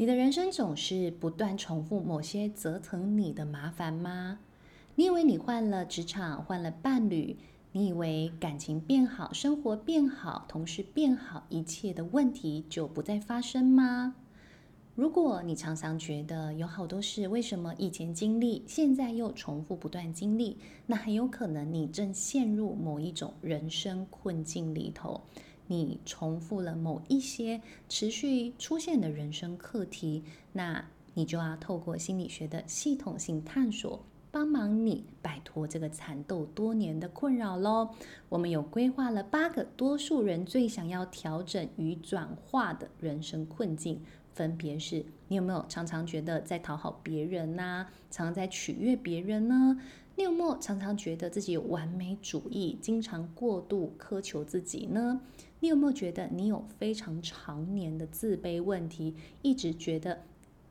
你的人生总是不断重复某些折腾你的麻烦吗？你以为你换了职场，换了伴侣，你以为感情变好，生活变好，同事变好，一切的问题就不再发生吗？如果你常常觉得有好多事，为什么以前经历，现在又重复不断经历，那很有可能你正陷入某一种人生困境里头。你重复了某一些持续出现的人生课题，那你就要透过心理学的系统性探索，帮忙你摆脱这个缠斗多年的困扰喽。我们有规划了八个多数人最想要调整与转化的人生困境，分别是：你有没有常常觉得在讨好别人呐、常常在取悦别人呢？你有没有常常觉得自己有完美主义，经常过度苛求自己呢？你有没有觉得你有非常常年的自卑问题，一直觉得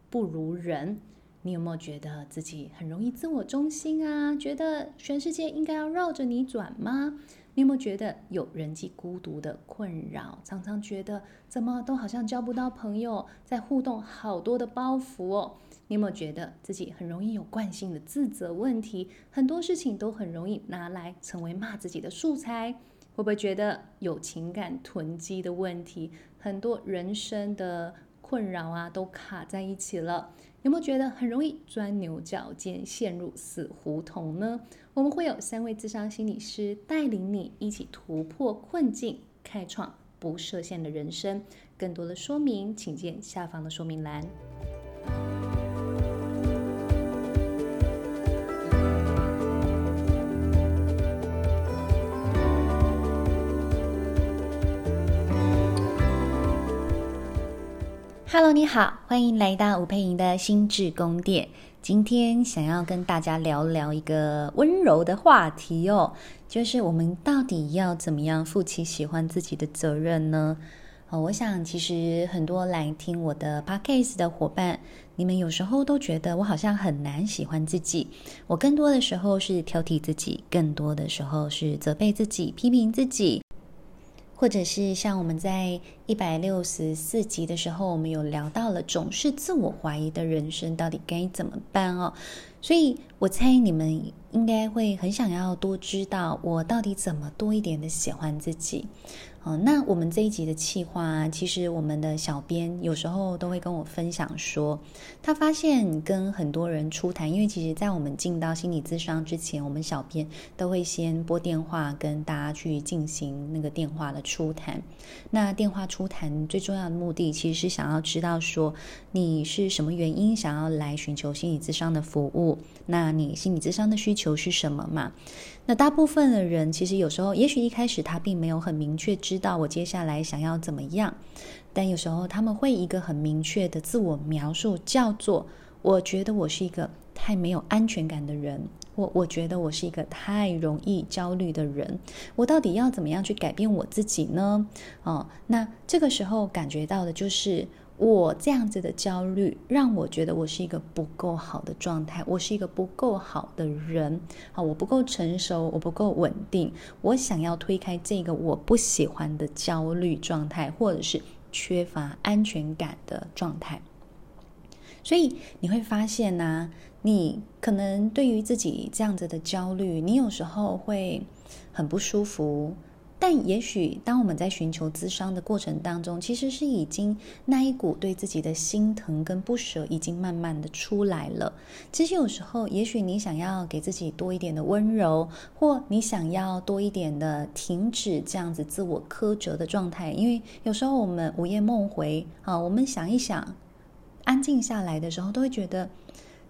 不如人？你有没有觉得自己很容易自我中心啊？觉得全世界应该要绕着你转吗？你有没有觉得有人际孤独的困扰？常常觉得怎么都好像交不到朋友，在互动好多的包袱哦。你有没有觉得自己很容易有惯性的自责问题？很多事情都很容易拿来成为骂自己的素材？会不会觉得有情感囤积的问题？很多人生的困扰啊，都卡在一起了。有没有觉得很容易钻牛角尖，陷入死胡同呢？我们会有三位智商心理师带领你一起突破困境，开创不设限的人生。更多的说明，请见下方的说明栏。Hello，你好，欢迎来到吴佩莹的心智宫殿。今天想要跟大家聊聊一个温柔的话题哦，就是我们到底要怎么样负起喜欢自己的责任呢？哦，我想其实很多来听我的 podcast 的伙伴，你们有时候都觉得我好像很难喜欢自己。我更多的时候是挑剔自己，更多的时候是责备自己、批评自己。或者是像我们在一百六十四集的时候，我们有聊到了总是自我怀疑的人生到底该怎么办哦。所以我猜你们应该会很想要多知道我到底怎么多一点的喜欢自己。哦，那我们这一集的企划，其实我们的小编有时候都会跟我分享说，他发现跟很多人初谈，因为其实在我们进到心理咨商之前，我们小编都会先拨电话跟大家去进行那个电话的初谈。那电话初谈最重要的目的，其实是想要知道说你是什么原因想要来寻求心理咨商的服务，那你心理咨商的需求是什么嘛？那大部分的人其实有时候，也许一开始他并没有很明确知道我接下来想要怎么样，但有时候他们会一个很明确的自我描述，叫做“我觉得我是一个太没有安全感的人”，我我觉得我是一个太容易焦虑的人，我到底要怎么样去改变我自己呢？哦，那这个时候感觉到的就是。我这样子的焦虑，让我觉得我是一个不够好的状态，我是一个不够好的人，啊，我不够成熟，我不够稳定，我想要推开这个我不喜欢的焦虑状态，或者是缺乏安全感的状态。所以你会发现呢，你可能对于自己这样子的焦虑，你有时候会很不舒服。但也许，当我们在寻求咨商的过程当中，其实是已经那一股对自己的心疼跟不舍已经慢慢的出来了。其实有时候，也许你想要给自己多一点的温柔，或你想要多一点的停止这样子自我苛责的状态，因为有时候我们午夜梦回啊，我们想一想，安静下来的时候，都会觉得。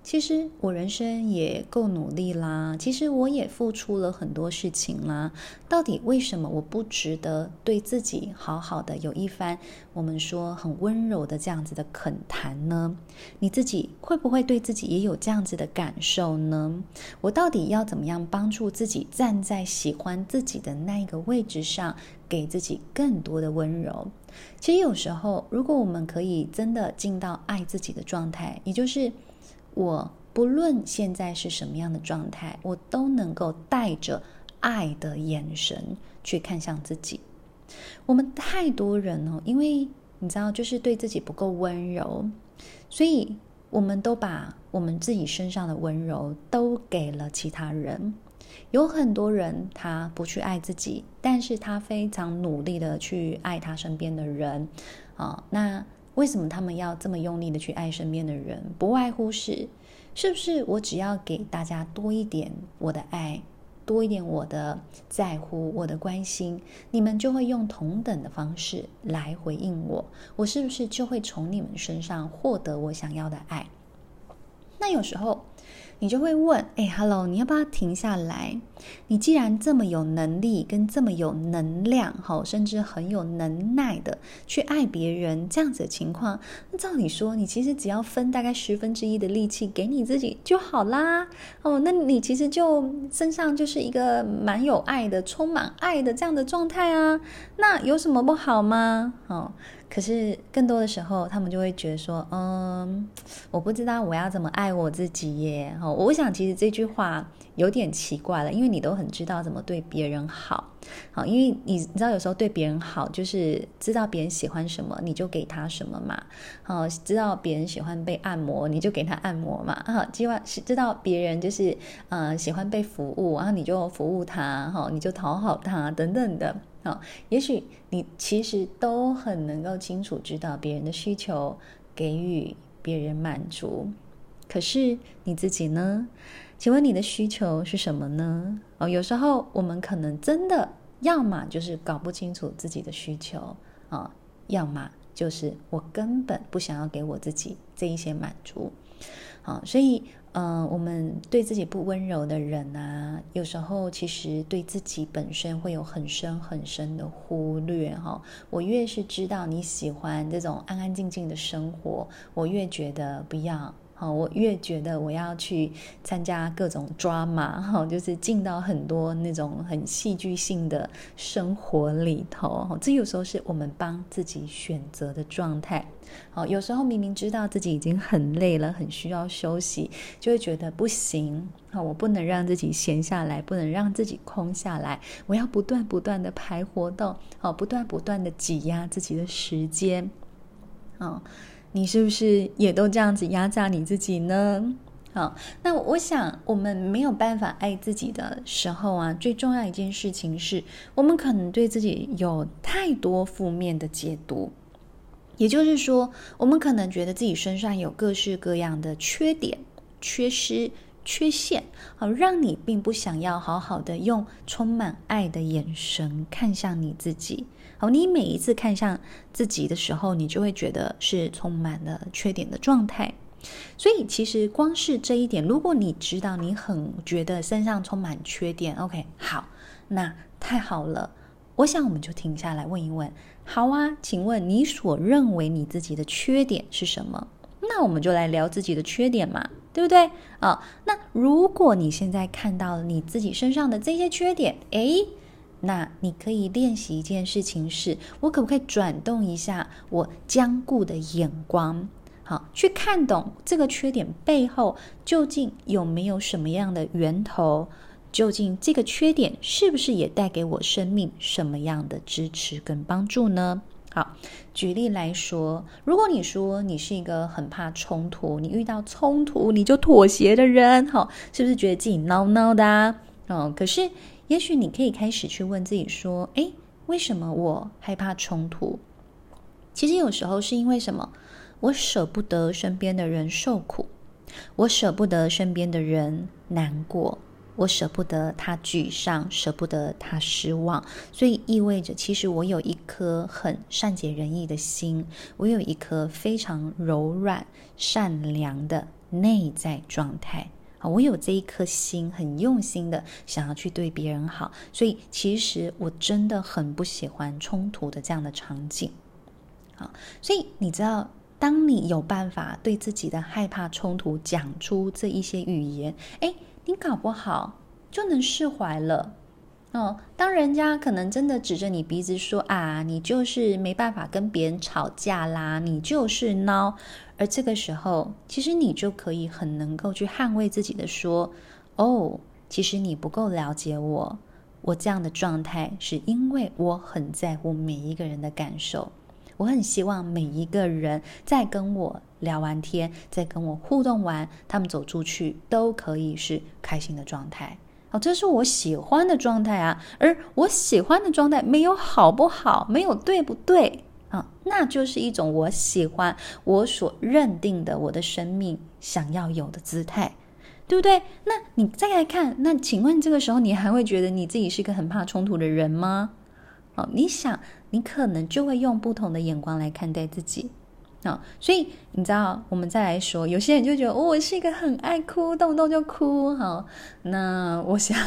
其实我人生也够努力啦，其实我也付出了很多事情啦。到底为什么我不值得对自己好好的有一番我们说很温柔的这样子的恳谈呢？你自己会不会对自己也有这样子的感受呢？我到底要怎么样帮助自己站在喜欢自己的那一个位置上，给自己更多的温柔？其实有时候，如果我们可以真的进到爱自己的状态，也就是。我不论现在是什么样的状态，我都能够带着爱的眼神去看向自己。我们太多人哦，因为你知道，就是对自己不够温柔，所以我们都把我们自己身上的温柔都给了其他人。有很多人他不去爱自己，但是他非常努力的去爱他身边的人啊。那为什么他们要这么用力的去爱身边的人？不外乎是，是不是我只要给大家多一点我的爱，多一点我的在乎，我的关心，你们就会用同等的方式来回应我。我是不是就会从你们身上获得我想要的爱？那有时候。你就会问：哎，Hello，你要不要停下来？你既然这么有能力，跟这么有能量，哈，甚至很有能耐的去爱别人，这样子的情况，那照理说，你其实只要分大概十分之一的力气给你自己就好啦。哦，那你其实就身上就是一个蛮有爱的、充满爱的这样的状态啊。那有什么不好吗？哦。可是更多的时候，他们就会觉得说，嗯，我不知道我要怎么爱我自己耶。哦，我想其实这句话有点奇怪了，因为你都很知道怎么对别人好，好，因为你知道有时候对别人好，就是知道别人喜欢什么，你就给他什么嘛。好，知道别人喜欢被按摩，你就给他按摩嘛。啊，希望是知道别人就是呃喜欢被服务，然后你就服务他，哈，你就讨好他等等的。哦，也许你其实都很能够清楚知道别人的需求，给予别人满足。可是你自己呢？请问你的需求是什么呢？哦，有时候我们可能真的要么就是搞不清楚自己的需求啊，要么就是我根本不想要给我自己这一些满足。好，所以。嗯、我们对自己不温柔的人啊，有时候其实对自己本身会有很深很深的忽略哈、我越是知道你喜欢这种安安静静的生活，我越觉得不要。好，我越觉得我要去参加各种 drama，哈，就是进到很多那种很戏剧性的生活里头，这有时候是我们帮自己选择的状态。好，有时候明明知道自己已经很累了，很需要休息，就会觉得不行，好，我不能让自己闲下来，不能让自己空下来，我要不断不断的排活动，好，不断不断的挤压自己的时间，啊。你是不是也都这样子压榨你自己呢？好，那我想我们没有办法爱自己的时候啊，最重要一件事情是我们可能对自己有太多负面的解读，也就是说，我们可能觉得自己身上有各式各样的缺点、缺失、缺陷，好，让你并不想要好好的用充满爱的眼神看向你自己。好，你每一次看向自己的时候，你就会觉得是充满了缺点的状态。所以，其实光是这一点，如果你知道你很觉得身上充满缺点，OK，好，那太好了。我想我们就停下来问一问。好啊，请问你所认为你自己的缺点是什么？那我们就来聊自己的缺点嘛，对不对？啊，那如果你现在看到了你自己身上的这些缺点，诶。那你可以练习一件事情是，我可不可以转动一下我僵固的眼光，好，去看懂这个缺点背后究竟有没有什么样的源头？究竟这个缺点是不是也带给我生命什么样的支持跟帮助呢？好，举例来说，如果你说你是一个很怕冲突，你遇到冲突你就妥协的人，好，是不是觉得自己孬孬的啊？哦，可是。也许你可以开始去问自己说：“诶，为什么我害怕冲突？其实有时候是因为什么？我舍不得身边的人受苦，我舍不得身边的人难过，我舍不得他沮丧，舍不得他失望。所以意味着，其实我有一颗很善解人意的心，我有一颗非常柔软、善良的内在状态。”我有这一颗心，很用心的想要去对别人好，所以其实我真的很不喜欢冲突的这样的场景。好，所以你知道，当你有办法对自己的害怕冲突讲出这一些语言，哎，你搞不好就能释怀了。哦，当人家可能真的指着你鼻子说啊，你就是没办法跟别人吵架啦，你就是孬。而这个时候，其实你就可以很能够去捍卫自己的说：“哦，其实你不够了解我，我这样的状态是因为我很在乎每一个人的感受，我很希望每一个人在跟我聊完天，在跟我互动完，他们走出去都可以是开心的状态。这是我喜欢的状态啊。而我喜欢的状态没有好不好，没有对不对啊，那就是一种我喜欢我所认定的我的生命想要有的姿态。对不对？那你再来看，那请问这个时候你还会觉得你自己是一个很怕冲突的人吗？哦，你想，你可能就会用不同的眼光来看待自己。所以你知道，我们再来说，有些人就觉得，我是一个很爱哭，动不动就哭。好，那我想。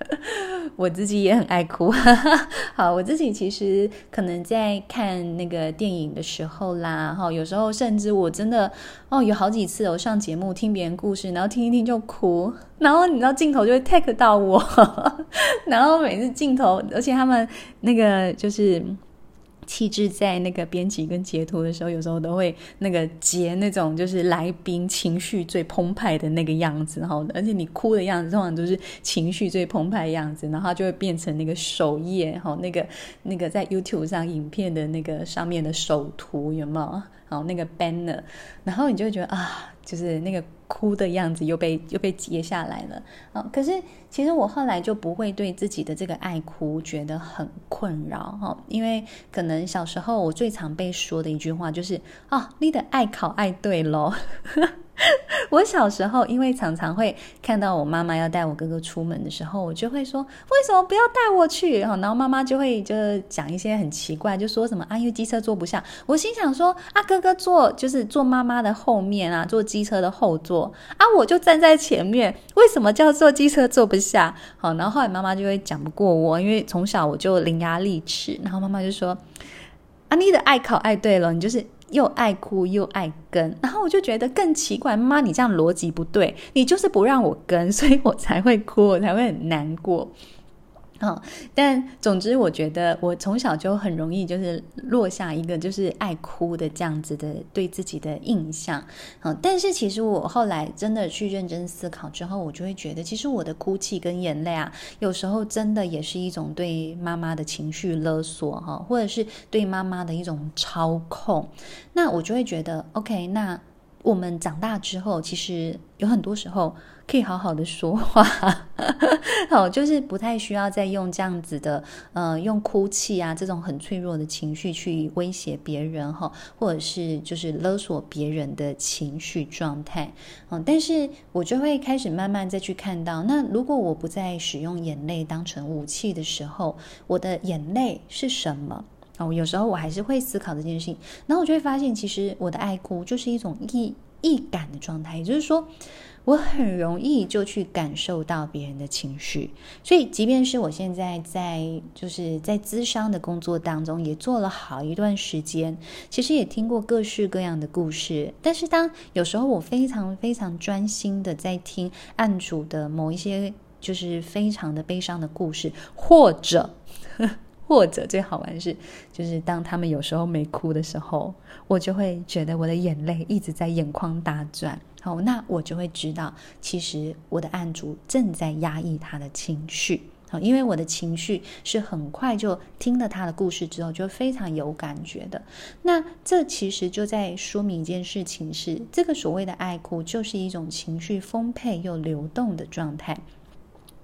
我自己也很爱哭，好，我自己其实可能在看那个电影的时候啦，哈，有时候甚至我真的哦，有好几次我上节目听别人故事，然后听一听就哭，然后你知道镜头就会 take 到我，然后每次镜头，而且他们那个就是。气质在那个编辑跟截图的时候，有时候都会那个截那种就是来宾情绪最澎湃的那个样子，然后而且你哭的样子通常都是情绪最澎湃的样子，然后就会变成那个首页哈，那个那个在 YouTube 上影片的那个上面的首图有没有？好，那个 banner，然后你就会觉得啊，就是那个哭的样子又被又被截下来了啊。可是其实我后来就不会对自己的这个爱哭觉得很困扰哈，因为可能小时候我最常被说的一句话就是啊，你的爱考爱对喽。我小时候，因为常常会看到我妈妈要带我哥哥出门的时候，我就会说：“为什么不要带我去？”然后妈妈就会就讲一些很奇怪，就说什么啊，因为机车坐不下。我心想说：“啊，哥哥坐就是坐妈妈的后面啊，坐机车的后座啊，我就站在前面，为什么叫坐机车坐不下？”好，然后后来妈妈就会讲不过我，因为从小我就伶牙俐齿，然后妈妈就说：“啊，你的爱考爱对了，你就是。”又爱哭又爱跟，然后我就觉得更奇怪，妈，你这样逻辑不对，你就是不让我跟，所以我才会哭，我才会很难过。哦，但总之，我觉得我从小就很容易就是落下一个就是爱哭的这样子的对自己的印象。哦，但是其实我后来真的去认真思考之后，我就会觉得，其实我的哭泣跟眼泪啊，有时候真的也是一种对妈妈的情绪勒索哈，或者是对妈妈的一种操控。那我就会觉得，OK，那。我们长大之后，其实有很多时候可以好好的说话，好，就是不太需要再用这样子的，呃，用哭泣啊这种很脆弱的情绪去威胁别人哈，或者是就是勒索别人的情绪状态，嗯，但是我就会开始慢慢再去看到，那如果我不再使用眼泪当成武器的时候，我的眼泪是什么？哦，有时候我还是会思考这件事情，然后我就会发现，其实我的爱哭就是一种易易感的状态，也就是说，我很容易就去感受到别人的情绪。所以，即便是我现在在就是在咨商的工作当中，也做了好一段时间，其实也听过各式各样的故事。但是，当有时候我非常非常专心的在听案主的某一些就是非常的悲伤的故事，或者。或者最好玩的是，就是当他们有时候没哭的时候，我就会觉得我的眼泪一直在眼眶打转。好，那我就会知道，其实我的案主正在压抑他的情绪。好，因为我的情绪是很快就听了他的故事之后就非常有感觉的。那这其实就在说明一件事情是，这个所谓的爱哭就是一种情绪丰沛又流动的状态。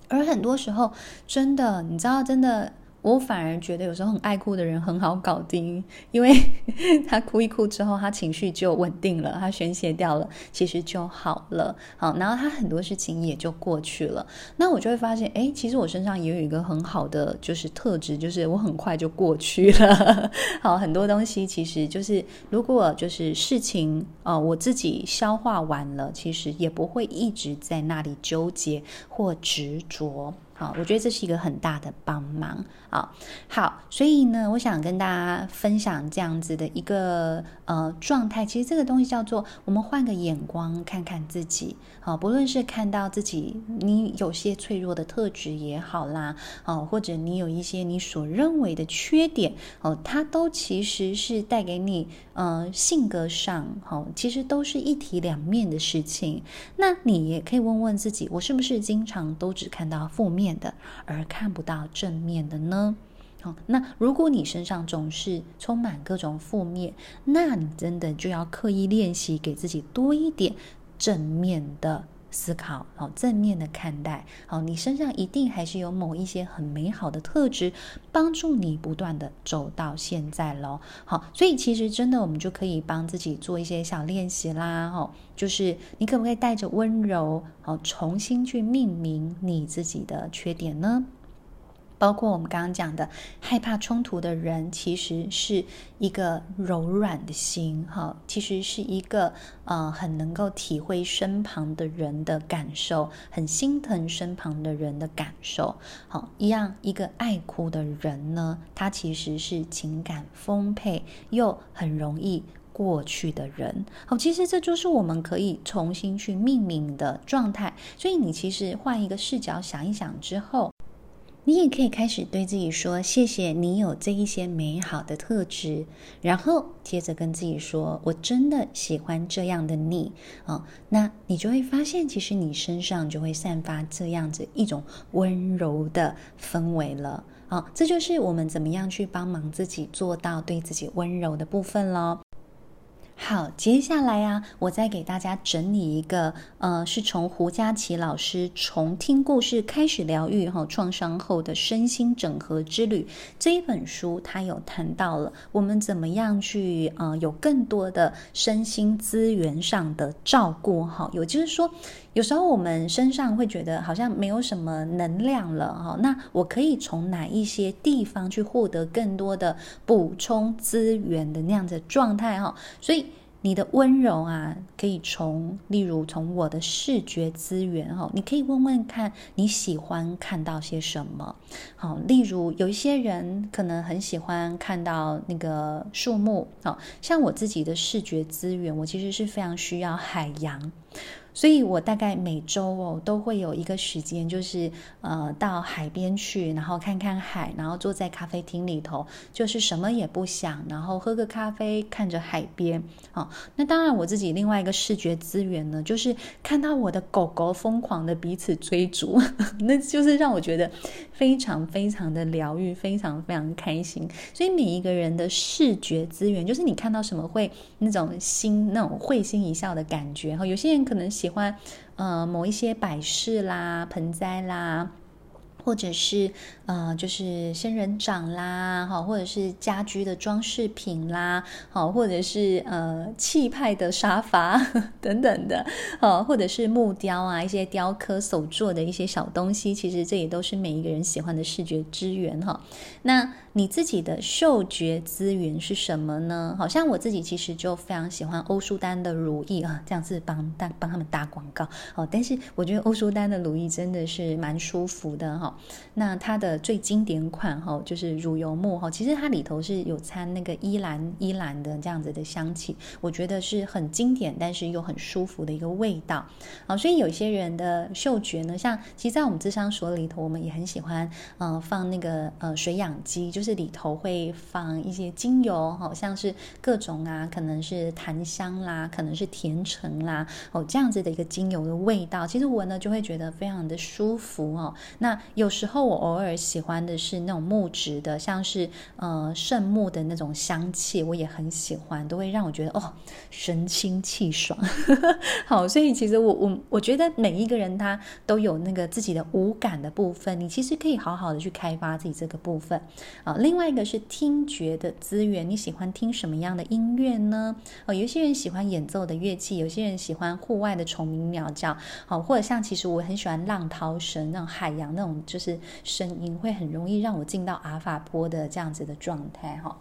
而很多时候，真的，你知道，真的。我反而觉得有时候很爱哭的人很好搞定，因为 他哭一哭之后，他情绪就稳定了，他宣泄掉了，其实就好了。好，然后他很多事情也就过去了。那我就会发现，哎，其实我身上也有一个很好的就是特质，就是我很快就过去了。好，很多东西其实就是如果就是事情呃我自己消化完了，其实也不会一直在那里纠结或执着。好，我觉得这是一个很大的帮忙啊。好，所以呢，我想跟大家分享这样子的一个呃状态。其实这个东西叫做我们换个眼光看看自己。好，不论是看到自己你有些脆弱的特质也好啦，哦，或者你有一些你所认为的缺点哦，它都其实是带给你呃性格上，好，其实都是一体两面的事情。那你也可以问问自己，我是不是经常都只看到负面面的，而看不到正面的呢？好，那如果你身上总是充满各种负面，那你真的就要刻意练习，给自己多一点正面的思考，好，正面的看待，好，你身上一定还是有某一些很美好的特质，帮助你不断的走到现在喽。好，所以其实真的，我们就可以帮自己做一些小练习啦，哈，就是你可不可以带着温柔，好，重新去命名你自己的缺点呢？包括我们刚刚讲的，害怕冲突的人，其实是一个柔软的心，哈，其实是一个呃很能够体会身旁的人的感受，很心疼身旁的人的感受，好，一样一个爱哭的人呢，他其实是情感丰沛又很容易过去的人，好，其实这就是我们可以重新去命名的状态，所以你其实换一个视角想一想之后。你也可以开始对自己说：“谢谢你有这一些美好的特质。”然后接着跟自己说：“我真的喜欢这样的你。”哦，那你就会发现，其实你身上就会散发这样子一种温柔的氛围了。哦，这就是我们怎么样去帮忙自己做到对自己温柔的部分喽。好，接下来啊，我再给大家整理一个，呃，是从胡佳琪老师从听故事开始疗愈哈创伤后的身心整合之旅。这一本书，他有谈到了我们怎么样去，呃，有更多的身心资源上的照顾哈，也就是说，有时候我们身上会觉得好像没有什么能量了哈，那我可以从哪一些地方去获得更多的补充资源的那样的状态哈，所以。你的温柔啊，可以从，例如从我的视觉资源哈，你可以问问看你喜欢看到些什么。好，例如有一些人可能很喜欢看到那个树木，好，像我自己的视觉资源，我其实是非常需要海洋。所以我大概每周哦都会有一个时间，就是呃到海边去，然后看看海，然后坐在咖啡厅里头，就是什么也不想，然后喝个咖啡，看着海边。哦，那当然我自己另外一个视觉资源呢，就是看到我的狗狗疯狂的彼此追逐，那就是让我觉得非常非常的疗愈，非常非常开心。所以每一个人的视觉资源，就是你看到什么会那种心那种会心一笑的感觉。哈，有些人可能喜欢，呃，某一些摆饰啦、盆栽啦。或者是呃，就是仙人掌啦，哈，或者是家居的装饰品啦，好，或者是呃气派的沙发 等等的，好，或者是木雕啊，一些雕刻手作的一些小东西，其实这也都是每一个人喜欢的视觉资源哈。那你自己的嗅觉资源是什么呢？好像我自己其实就非常喜欢欧舒丹的如意啊，这样子帮帮帮他们打广告哦。但是我觉得欧舒丹的如意真的是蛮舒服的哈。那它的最经典款哈，就是乳油木哈，其实它里头是有掺那个依兰依兰的这样子的香气，我觉得是很经典，但是又很舒服的一个味道。所以有些人的嗅觉呢，像其实，在我们咨商所里头，我们也很喜欢呃放那个呃水养机，就是里头会放一些精油，好像是各种啊，可能是檀香啦，可能是甜橙啦，哦这样子的一个精油的味道，其实闻呢就会觉得非常的舒服哦。那有。有时候我偶尔喜欢的是那种木质的，像是呃圣木的那种香气，我也很喜欢，都会让我觉得哦神清气爽。好，所以其实我我我觉得每一个人他都有那个自己的五感的部分，你其实可以好好的去开发自己这个部分啊。另外一个是听觉的资源，你喜欢听什么样的音乐呢？哦，有些人喜欢演奏的乐器，有些人喜欢户外的虫鸣鸟叫，好，或者像其实我很喜欢浪涛声，那种海洋那种。就是声音会很容易让我进到阿法波的这样子的状态哈。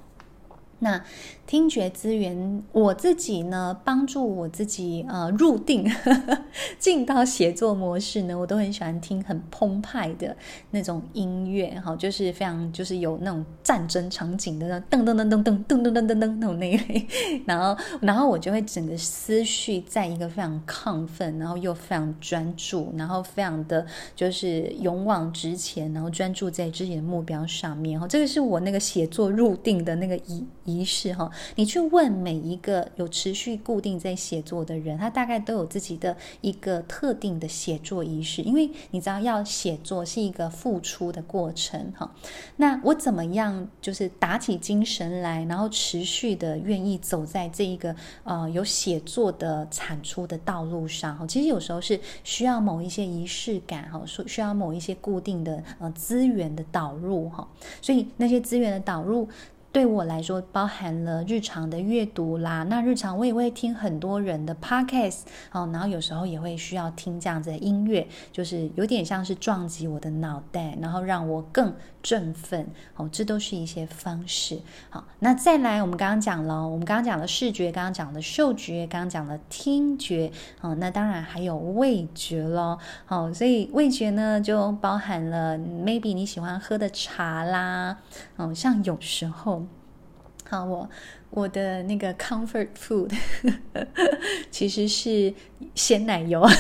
那听觉资源，我自己呢，帮助我自己呃入定呵呵 进到写作模式呢，我都很喜欢听很澎湃的那种音乐哈，就是非常就是有那种战争场景的那噔噔噔噔噔噔噔噔噔噔那种那一类，然后然后我就会整个思绪在一个非常亢奋，然后又非常专注，然后非常的就是勇往直前，然后专注在自己的目标上面哈，这个是我那个写作入定的那个一。仪式哈。你去问每一个有持续固定在写作的人，他大概都有自己的一个特定的写作仪式，因为你知道要写作是一个付出的过程哈。那我怎么样就是打起精神来，然后持续的愿意走在这一个呃有写作的产出的道路上哈？其实有时候是需要某一些仪式感哈，说需要某一些固定的呃资源的导入哈，所以那些资源的导入。对我来说，包含了日常的阅读啦。那日常我也会听很多人的 podcast，哦，然后有时候也会需要听这样子的音乐，就是有点像是撞击我的脑袋，然后让我更振奋。哦，这都是一些方式。好，那再来，我们刚刚讲了，我们刚刚讲了视觉，刚刚讲了嗅觉，刚刚讲了听觉，哦，那当然还有味觉咯。好，所以味觉呢，就包含了 maybe 你喜欢喝的茶啦，哦，像有时候。好，我我的那个 comfort food 其实是鲜奶油。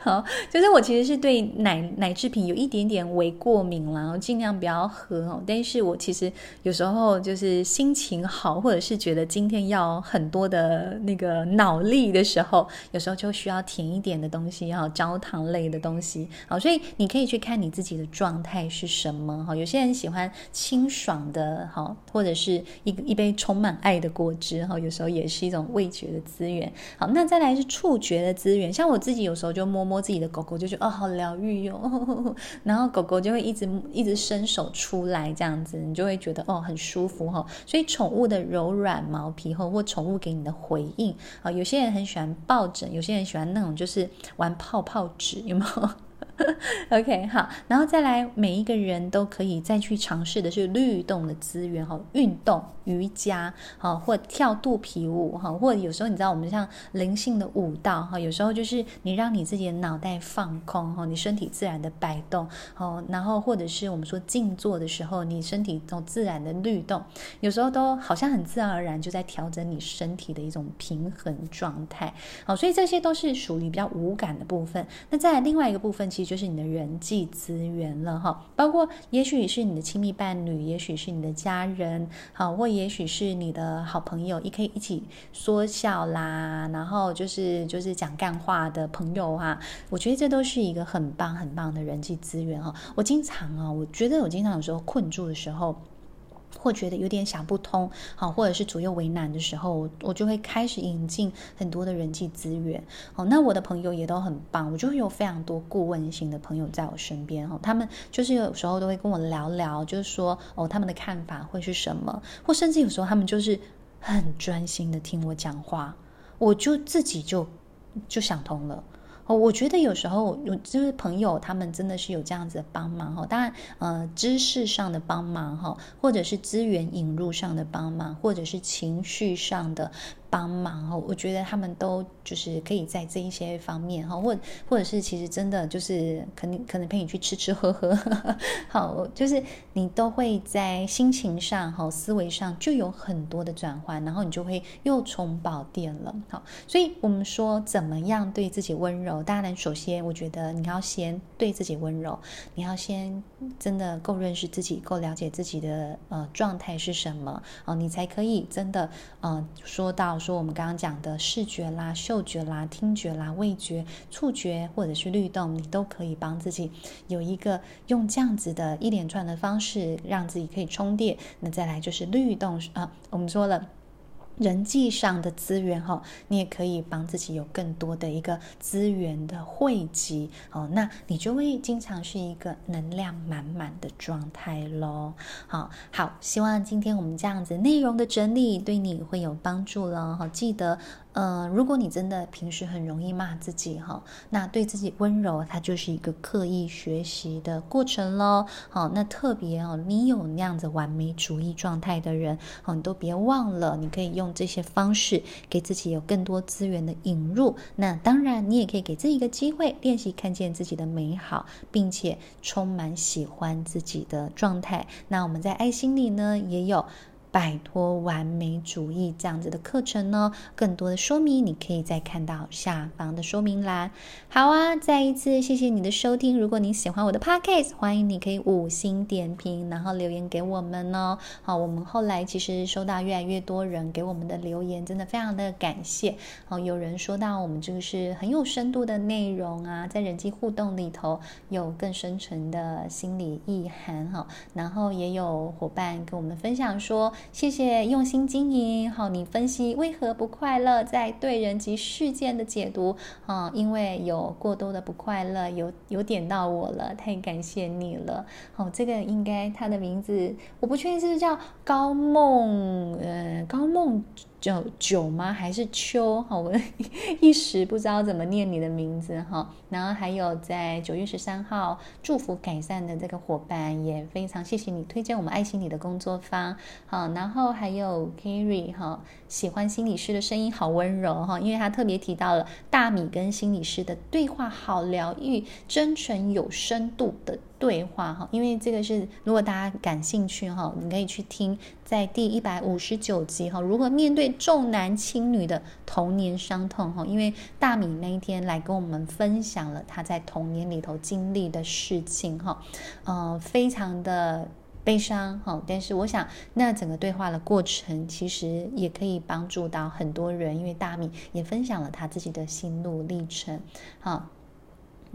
好，就是我其实是对奶奶制品有一点点微过敏啦，我尽量不要喝哦。但是我其实有时候就是心情好，或者是觉得今天要很多的那个脑力的时候，有时候就需要甜一点的东西，哈，焦糖类的东西。好，所以你可以去看你自己的状态是什么。哈，有些人喜欢清爽的，好，或者是一一杯充满爱的果汁，哈，有时候也是一种味觉的资源。好，那再来是触觉的资源，像我自己有时候就摸摸自己的狗狗，就觉得哦，好疗愈哟。然后狗狗就会一直一直伸手出来，这样子你就会觉得哦，很舒服哈。所以宠物的柔软毛皮或或宠物给你的回应啊，有些人很喜欢抱枕，有些人喜欢那种就是玩泡泡纸，有没有？OK，好，然后再来，每一个人都可以再去尝试的是律动的资源哈，运动、瑜伽，哈，或跳肚皮舞，哈，或者有时候你知道我们像灵性的舞蹈，哈，有时候就是你让你自己的脑袋放空，哈，你身体自然的摆动，哦，然后或者是我们说静坐的时候，你身体这种自然的律动，有时候都好像很自然而然就在调整你身体的一种平衡状态，好，所以这些都是属于比较无感的部分。那再来另外一个部分，其实。就是你的人际资源了哈，包括也许是你的亲密伴侣，也许是你的家人，好，或也许是你的好朋友，也可以一起说笑啦，然后就是就是讲干话的朋友哈，我觉得这都是一个很棒很棒的人际资源哈。我经常啊，我觉得我经常有时候困住的时候。或觉得有点想不通，好，或者是左右为难的时候，我就会开始引进很多的人际资源。好，那我的朋友也都很棒，我就会有非常多顾问型的朋友在我身边。哈，他们就是有时候都会跟我聊聊，就是说哦，他们的看法会是什么，或甚至有时候他们就是很专心的听我讲话，我就自己就就想通了。哦，我觉得有时候有就是朋友，他们真的是有这样子的帮忙哈。当然，呃，知识上的帮忙哈，或者是资源引入上的帮忙，或者是情绪上的。帮忙哦，我觉得他们都就是可以在这一些方面哈，或或者是其实真的就是肯定可能陪你去吃吃喝喝，好，就是你都会在心情上哈、思维上就有很多的转换，然后你就会又充饱电了。好，所以我们说怎么样对自己温柔？当然，首先我觉得你要先对自己温柔，你要先真的够认识自己，够了解自己的呃状态是什么哦，你才可以真的呃说到。说我们刚刚讲的视觉啦、嗅觉啦、听觉啦、味觉、触觉，或者是律动，你都可以帮自己有一个用这样子的一连串的方式，让自己可以充电。那再来就是律动啊，我们说了。人际上的资源哈，你也可以帮自己有更多的一个资源的汇集哦，那你就会经常是一个能量满满的状态喽。好好，希望今天我们这样子内容的整理对你会有帮助了哈，记得。呃，如果你真的平时很容易骂自己哈，那对自己温柔，它就是一个刻意学习的过程喽。好，那特别哦，你有那样子完美主义状态的人，好，你都别忘了，你可以用这些方式给自己有更多资源的引入。那当然，你也可以给自己一个机会，练习看见自己的美好，并且充满喜欢自己的状态。那我们在爱心里呢，也有。摆脱完美主义这样子的课程呢。更多的说明，你可以再看到下方的说明栏。好啊，再一次谢谢你的收听。如果你喜欢我的 podcast，欢迎你可以五星点评，然后留言给我们哦。好，我们后来其实收到越来越多人给我们的留言，真的非常的感谢。哦，有人说到我们这个是很有深度的内容啊，在人际互动里头有更深层的心理意涵哈。然后也有伙伴跟我们分享说，谢谢用心经营。好，你分析为何不快乐，在对人及事件的解读啊，因为有过多的不快乐，有有点到我了，太感谢你了。好，这个应该他的名字我不确定是不是叫高梦，呃，高梦。九九吗？还是秋？好，我一时不知道怎么念你的名字哈。然后还有在九月十三号祝福改善的这个伙伴，也非常谢谢你推荐我们爱心理的工作坊。好，然后还有 Kerry 哈，喜欢心理师的声音好温柔哈，因为他特别提到了大米跟心理师的对话好疗愈、真诚有深度的。对话哈，因为这个是如果大家感兴趣哈，你可以去听在第一百五十九集哈，如何面对重男轻女的童年伤痛哈。因为大米那一天来跟我们分享了他在童年里头经历的事情哈，呃，非常的悲伤哈。但是我想，那整个对话的过程其实也可以帮助到很多人，因为大米也分享了他自己的心路历程哈。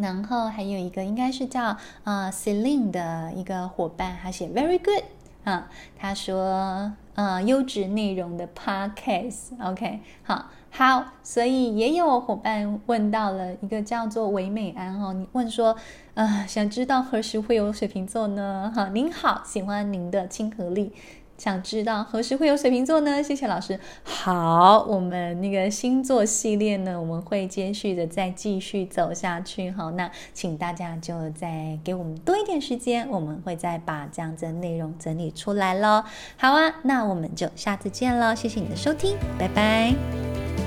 然后还有一个应该是叫呃 Celine 的一个伙伴，他写 Very good 啊，他说呃优质内容的 Podcast，OK，好，好，所以也有伙伴问到了一个叫做唯美安哦，你问说呃想知道何时会有水瓶座呢？哈，您好，喜欢您的亲和力。想知道何时会有水瓶座呢？谢谢老师。好，我们那个星座系列呢，我们会接续的再继续走下去。好，那请大家就再给我们多一点时间，我们会再把这样子的内容整理出来喽。好啊，那我们就下次见了，谢谢你的收听，拜拜。